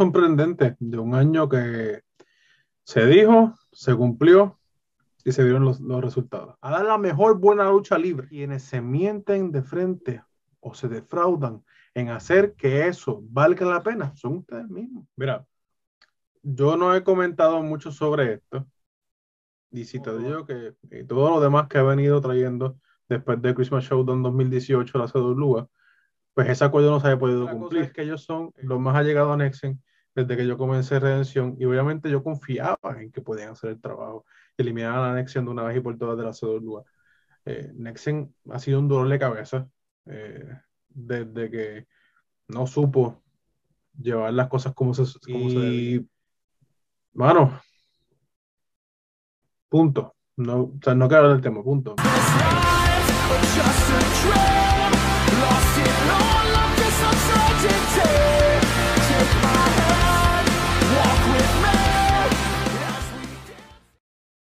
sorprendente de un año que se dijo, se cumplió y se vieron los, resultados. A dar la mejor buena lucha libre. Quienes se mienten de frente o se defraudan en hacer que eso valga la pena son ustedes mismos. Mira, yo no he comentado mucho sobre esto. Y si te digo que todo lo demás que ha venido trayendo después de Christmas Showdown 2018 la CWA, pues ese acuerdo no se ha podido cumplir. Es que ellos son los más allegados a Nexen desde que yo comencé Redención y obviamente yo confiaba en que podían hacer el trabajo y eliminar a la Nexen de una vez y por todas de la CWA. Eh, Nexen ha sido un dolor de cabeza eh, desde que no supo llevar las cosas como se, como y, Mano, punto. No, o sea, no quiero hablar del tema, punto.